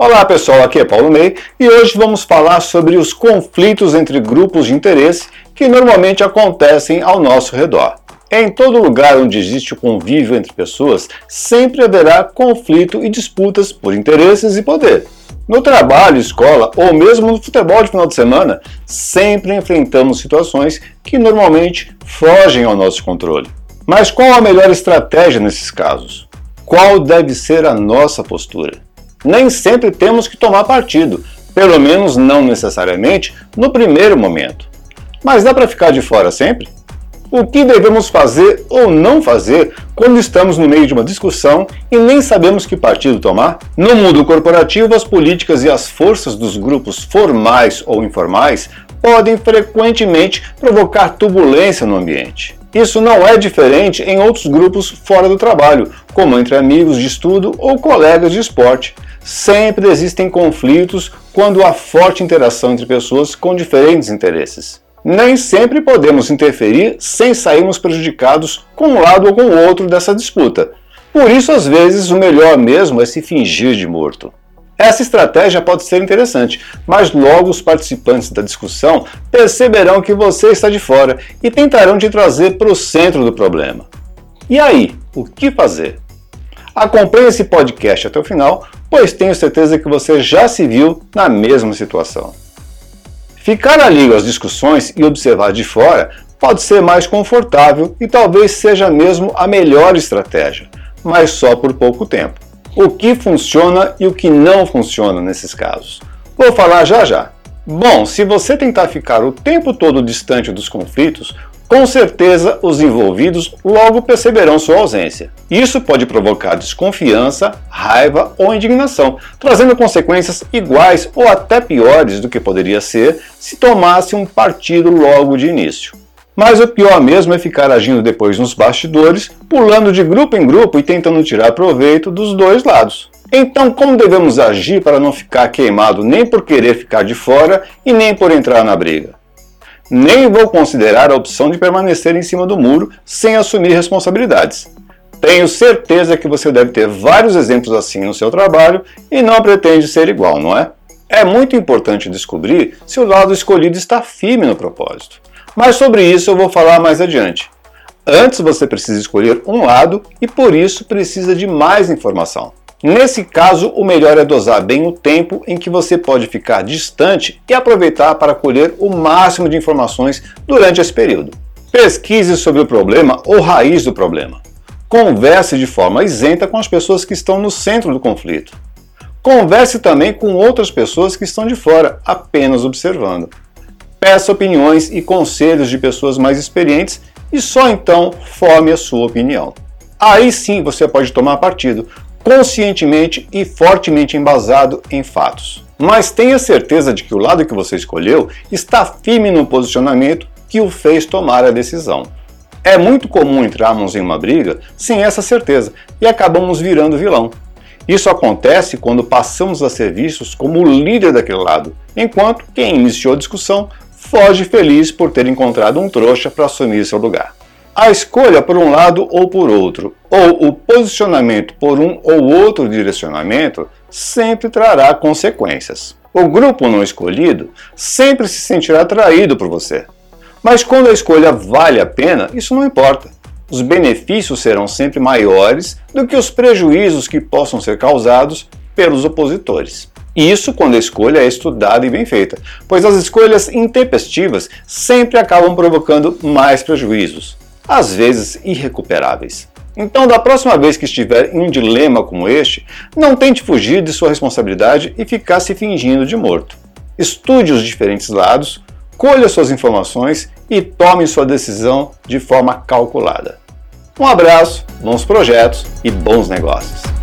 Olá pessoal, aqui é Paulo May e hoje vamos falar sobre os conflitos entre grupos de interesse que normalmente acontecem ao nosso redor. Em todo lugar onde existe o convívio entre pessoas, sempre haverá conflito e disputas por interesses e poder. No trabalho, escola ou mesmo no futebol de final de semana, sempre enfrentamos situações que normalmente fogem ao nosso controle. Mas qual a melhor estratégia nesses casos? Qual deve ser a nossa postura? Nem sempre temos que tomar partido, pelo menos não necessariamente no primeiro momento. Mas dá para ficar de fora sempre? O que devemos fazer ou não fazer quando estamos no meio de uma discussão e nem sabemos que partido tomar? No mundo corporativo, as políticas e as forças dos grupos formais ou informais podem frequentemente provocar turbulência no ambiente. Isso não é diferente em outros grupos fora do trabalho, como entre amigos de estudo ou colegas de esporte. Sempre existem conflitos quando há forte interação entre pessoas com diferentes interesses. Nem sempre podemos interferir sem sairmos prejudicados com um lado ou com o outro dessa disputa. Por isso, às vezes, o melhor mesmo é se fingir de morto. Essa estratégia pode ser interessante, mas logo os participantes da discussão perceberão que você está de fora e tentarão te trazer para o centro do problema. E aí, o que fazer? Acompanhe esse podcast até o final, pois tenho certeza que você já se viu na mesma situação. Ficar ali às discussões e observar de fora pode ser mais confortável e talvez seja mesmo a melhor estratégia, mas só por pouco tempo. O que funciona e o que não funciona nesses casos? Vou falar já já. Bom, se você tentar ficar o tempo todo distante dos conflitos, com certeza os envolvidos logo perceberão sua ausência. Isso pode provocar desconfiança, raiva ou indignação, trazendo consequências iguais ou até piores do que poderia ser se tomasse um partido logo de início. Mas o pior mesmo é ficar agindo depois nos bastidores, pulando de grupo em grupo e tentando tirar proveito dos dois lados. Então, como devemos agir para não ficar queimado nem por querer ficar de fora e nem por entrar na briga? nem vou considerar a opção de permanecer em cima do muro sem assumir responsabilidades. Tenho certeza que você deve ter vários exemplos assim no seu trabalho e não pretende ser igual, não é? É muito importante descobrir se o lado escolhido está firme no propósito. Mas sobre isso eu vou falar mais adiante. Antes você precisa escolher um lado e por isso precisa de mais informação. Nesse caso, o melhor é dosar bem o tempo em que você pode ficar distante e aproveitar para colher o máximo de informações durante esse período. Pesquise sobre o problema ou raiz do problema. Converse de forma isenta com as pessoas que estão no centro do conflito. Converse também com outras pessoas que estão de fora, apenas observando. Peça opiniões e conselhos de pessoas mais experientes e só então forme a sua opinião. Aí sim você pode tomar partido, conscientemente e fortemente embasado em fatos. Mas tenha certeza de que o lado que você escolheu está firme no posicionamento que o fez tomar a decisão. É muito comum entrarmos em uma briga sem essa certeza e acabamos virando vilão. Isso acontece quando passamos a ser vistos como o líder daquele lado, enquanto quem iniciou a discussão foge feliz por ter encontrado um trouxa para assumir seu lugar. A escolha por um lado ou por outro, ou o posicionamento por um ou outro direcionamento, sempre trará consequências. O grupo não escolhido sempre se sentirá atraído por você. Mas quando a escolha vale a pena, isso não importa. Os benefícios serão sempre maiores do que os prejuízos que possam ser causados pelos opositores. Isso quando a escolha é estudada e bem feita, pois as escolhas intempestivas sempre acabam provocando mais prejuízos às vezes irrecuperáveis. Então, da próxima vez que estiver em um dilema como este, não tente fugir de sua responsabilidade e ficar se fingindo de morto. Estude os diferentes lados, colha suas informações e tome sua decisão de forma calculada. Um abraço, bons projetos e bons negócios!